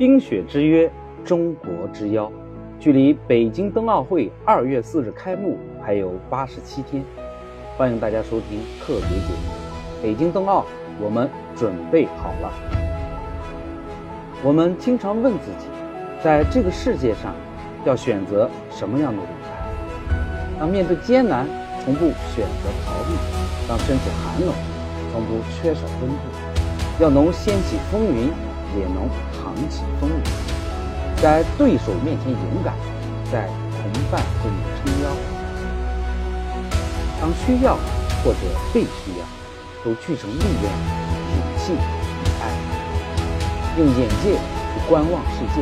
冰雪之约，中国之邀，距离北京冬奥会二月四日开幕还有八十七天，欢迎大家收听特别节目《北京冬奥，我们准备好了》。我们经常问自己，在这个世界上，要选择什么样的舞台？当面对艰难，从不选择逃避；当身处寒冷，从不缺少温度。要能掀起风云。也能引起风雨，在对手面前勇敢，在同伴后面撑腰。当需要或者被需要，都聚成力量、勇气与爱，用眼界去观望世界，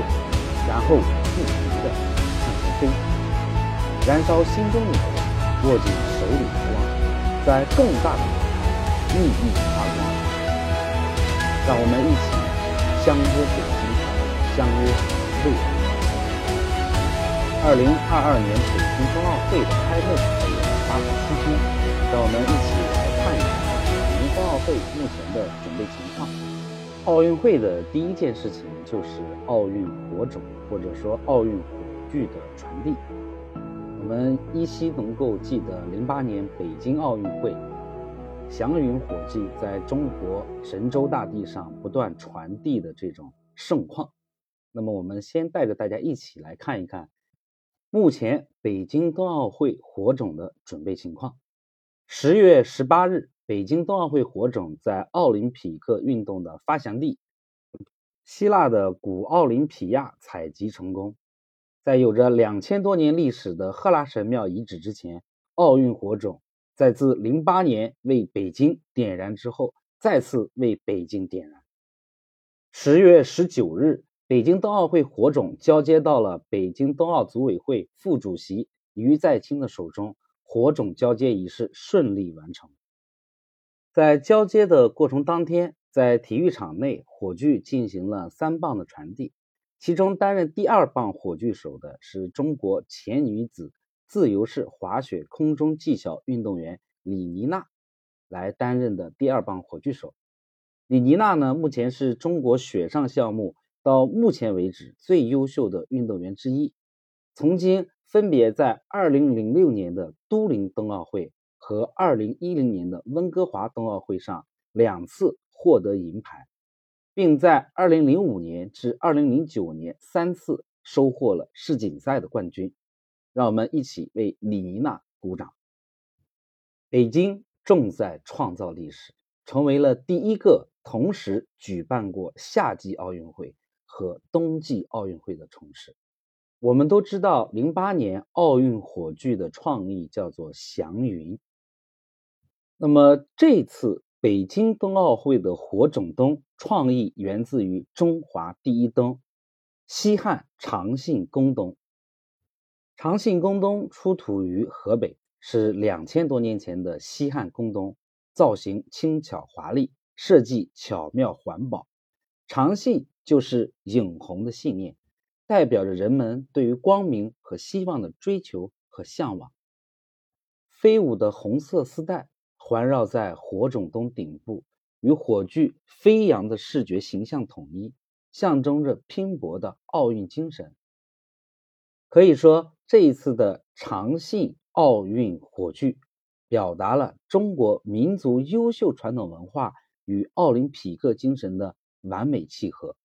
然后不停地向前飞，燃烧心中的火，握紧手里的光，在更大的舞台熠熠发光。让我们一起。相约北，相约未来。二零二二年北京冬奥会的开幕还有八十七天，让我们一起来看一看北京冬奥会目前的准备情况。奥运会的第一件事情就是奥运火种，或者说奥运火炬的传递。我们依稀能够记得零八年北京奥运会。祥云火炬在中国神州大地上不断传递的这种盛况，那么我们先带着大家一起来看一看目前北京冬奥会火种的准备情况。十月十八日，北京冬奥会火种在奥林匹克运动的发祥地希腊的古奥林匹亚采集成功，在有着两千多年历史的赫拉神庙遗址之前，奥运火种。在自零八年为北京点燃之后，再次为北京点燃。十月十九日，北京冬奥会火种交接到了北京冬奥组委会副主席于再清的手中，火种交接仪式顺利完成。在交接的过程当天，在体育场内，火炬进行了三棒的传递，其中担任第二棒火炬手的是中国前女子。自由式滑雪空中技巧运动员李妮娜来担任的第二棒火炬手。李妮娜呢，目前是中国雪上项目到目前为止最优秀的运动员之一，曾经分别在2006年的都灵冬奥会和2010年的温哥华冬奥会上两次获得银牌，并在2005年至2009年三次收获了世锦赛的冠军。让我们一起为李妮娜鼓掌。北京重在创造历史，成为了第一个同时举办过夏季奥运会和冬季奥运会的城市。我们都知道，零八年奥运火炬的创意叫做祥云。那么这次北京冬奥会的火种灯创意源自于中华第一灯——西汉长信宫灯。长信宫灯出土于河北，是两千多年前的西汉宫灯，造型轻巧华丽，设计巧妙环保。长信就是影红的信念，代表着人们对于光明和希望的追求和向往。飞舞的红色丝带环绕在火种灯顶部，与火炬飞扬的视觉形象统一，象征着拼搏的奥运精神。可以说。这一次的长信奥运火炬，表达了中国民族优秀传统文化与奥林匹克精神的完美契合。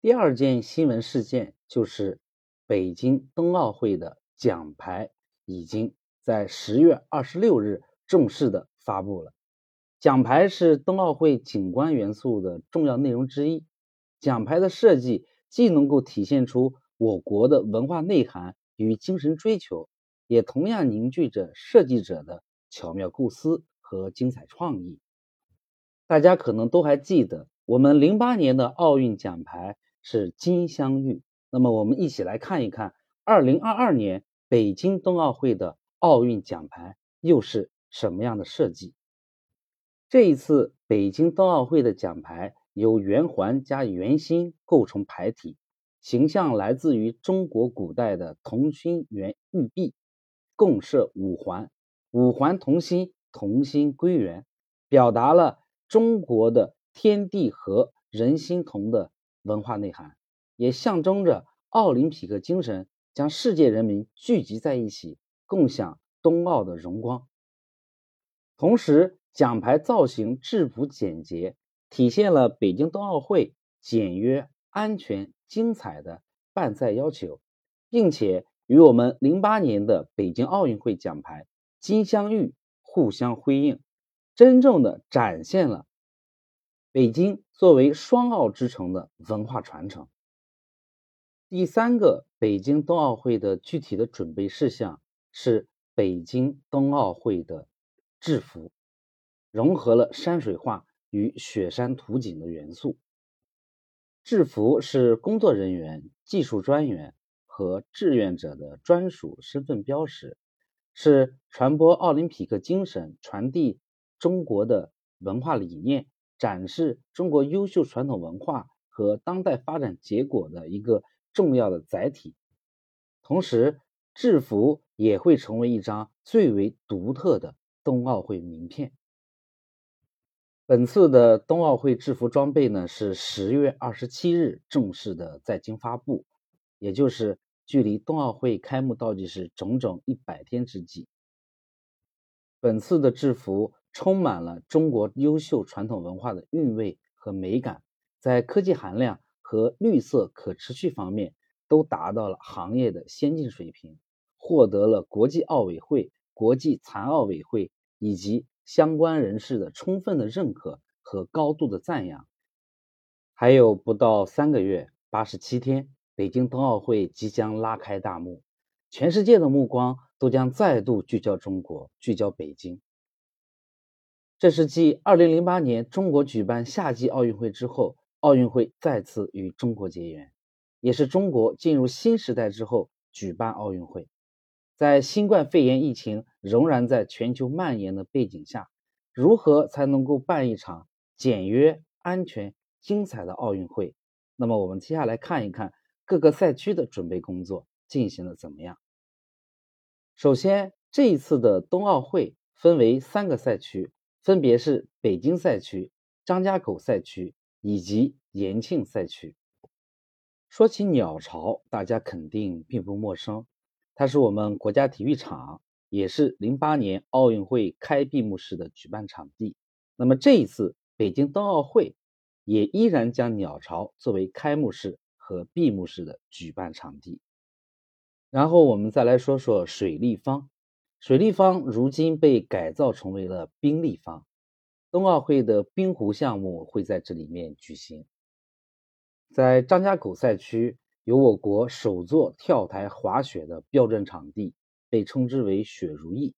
第二件新闻事件就是北京冬奥会的奖牌已经在十月二十六日正式的发布了。奖牌是冬奥会景观元素的重要内容之一。奖牌的设计既能够体现出。我国的文化内涵与精神追求，也同样凝聚着设计者的巧妙构思和精彩创意。大家可能都还记得，我们零八年的奥运奖牌是金镶玉。那么，我们一起来看一看二零二二年北京冬奥会的奥运奖牌又是什么样的设计。这一次北京冬奥会的奖牌由圆环加圆心构成牌体。形象来自于中国古代的同心圆玉璧，共设五环，五环同心，同心归圆，表达了中国的天地合、人心同的文化内涵，也象征着奥林匹克精神将世界人民聚集在一起，共享冬奥的荣光。同时，奖牌造型质朴简洁，体现了北京冬奥会简约、安全、精彩的办赛要求，并且与我们零八年的北京奥运会奖牌金镶玉互相辉映，真正的展现了北京作为双奥之城的文化传承。第三个北京冬奥会的具体的准备事项是北京冬奥会的制服。融合了山水画与雪山图景的元素。制服是工作人员、技术专员和志愿者的专属身份标识，是传播奥林匹克精神、传递中国的文化理念、展示中国优秀传统文化和当代发展结果的一个重要的载体。同时，制服也会成为一张最为独特的冬奥会名片。本次的冬奥会制服装备呢，是十月二十七日正式的在京发布，也就是距离冬奥会开幕倒计时整整一百天之际。本次的制服充满了中国优秀传统文化的韵味和美感，在科技含量和绿色可持续方面都达到了行业的先进水平，获得了国际奥委会、国际残奥委会以及。相关人士的充分的认可和高度的赞扬。还有不到三个月，八十七天，北京冬奥会即将拉开大幕，全世界的目光都将再度聚焦中国，聚焦北京。这是继二零零八年中国举办夏季奥运会之后，奥运会再次与中国结缘，也是中国进入新时代之后举办奥运会。在新冠肺炎疫情仍然在全球蔓延的背景下，如何才能够办一场简约、安全、精彩的奥运会？那么，我们接下来看一看各个赛区的准备工作进行的怎么样。首先，这一次的冬奥会分为三个赛区，分别是北京赛区、张家口赛区以及延庆赛区。说起鸟巢，大家肯定并不陌生。它是我们国家体育场，也是零八年奥运会开闭幕式的举办场地。那么这一次北京冬奥会也依然将鸟巢作为开幕式和闭幕式的举办场地。然后我们再来说说水立方，水立方如今被改造成为了冰立方，冬奥会的冰壶项目会在这里面举行。在张家口赛区。有我国首座跳台滑雪的标准场地，被称之为“雪如意”，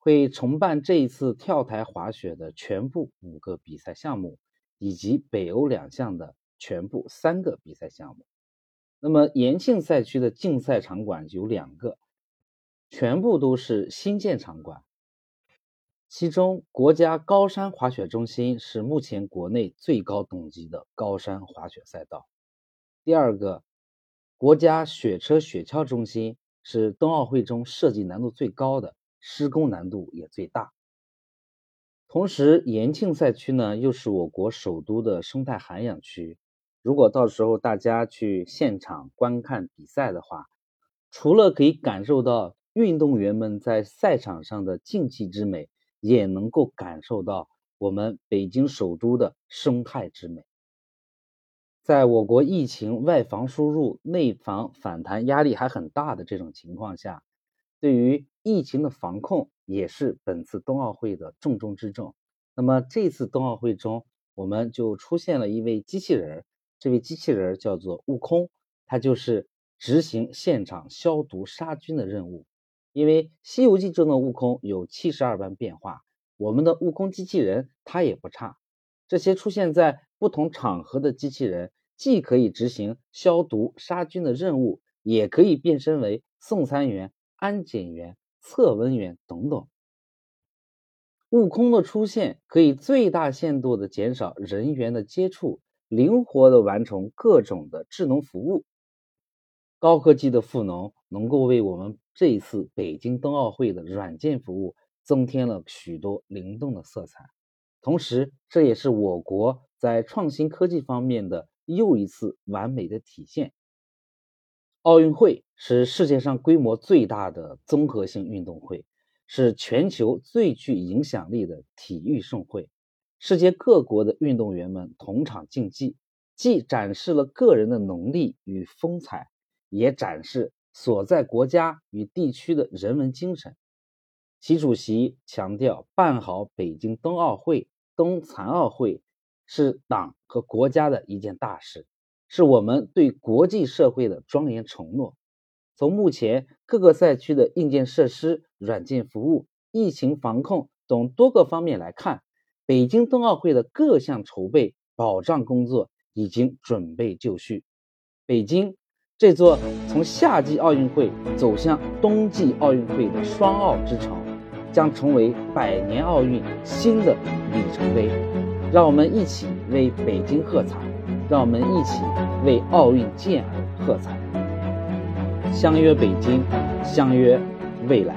会承办这一次跳台滑雪的全部五个比赛项目，以及北欧两项的全部三个比赛项目。那么延庆赛区的竞赛场馆有两个，全部都是新建场馆。其中，国家高山滑雪中心是目前国内最高等级的高山滑雪赛道。第二个。国家雪车雪橇中心是冬奥会中设计难度最高的，施工难度也最大。同时，延庆赛区呢又是我国首都的生态涵养区。如果到时候大家去现场观看比赛的话，除了可以感受到运动员们在赛场上的竞技之美，也能够感受到我们北京首都的生态之美。在我国疫情外防输入、内防反弹压力还很大的这种情况下，对于疫情的防控也是本次冬奥会的重中之重。那么这次冬奥会中，我们就出现了一位机器人，这位机器人叫做悟空，它就是执行现场消毒杀菌的任务。因为《西游记》中的悟空有七十二般变化，我们的悟空机器人它也不差。这些出现在不同场合的机器人。既可以执行消毒杀菌的任务，也可以变身为送餐员、安检员、测温员等等。悟空的出现可以最大限度的减少人员的接触，灵活的完成各种的智能服务。高科技的赋能能够为我们这一次北京冬奥会的软件服务增添了许多灵动的色彩。同时，这也是我国在创新科技方面的。又一次完美的体现。奥运会是世界上规模最大的综合性运动会，是全球最具影响力的体育盛会。世界各国的运动员们同场竞技，既展示了个人的能力与风采，也展示所在国家与地区的人文精神。习主席强调，办好北京冬奥会、冬残奥会是党和国家的一件大事。是我们对国际社会的庄严承诺。从目前各个赛区的硬件设施、软件服务、疫情防控等多个方面来看，北京冬奥会的各项筹备保障工作已经准备就绪。北京这座从夏季奥运会走向冬季奥运会的双奥之城，将成为百年奥运新的里程碑。让我们一起为北京喝彩！让我们一起为奥运健儿喝彩！相约北京，相约未来。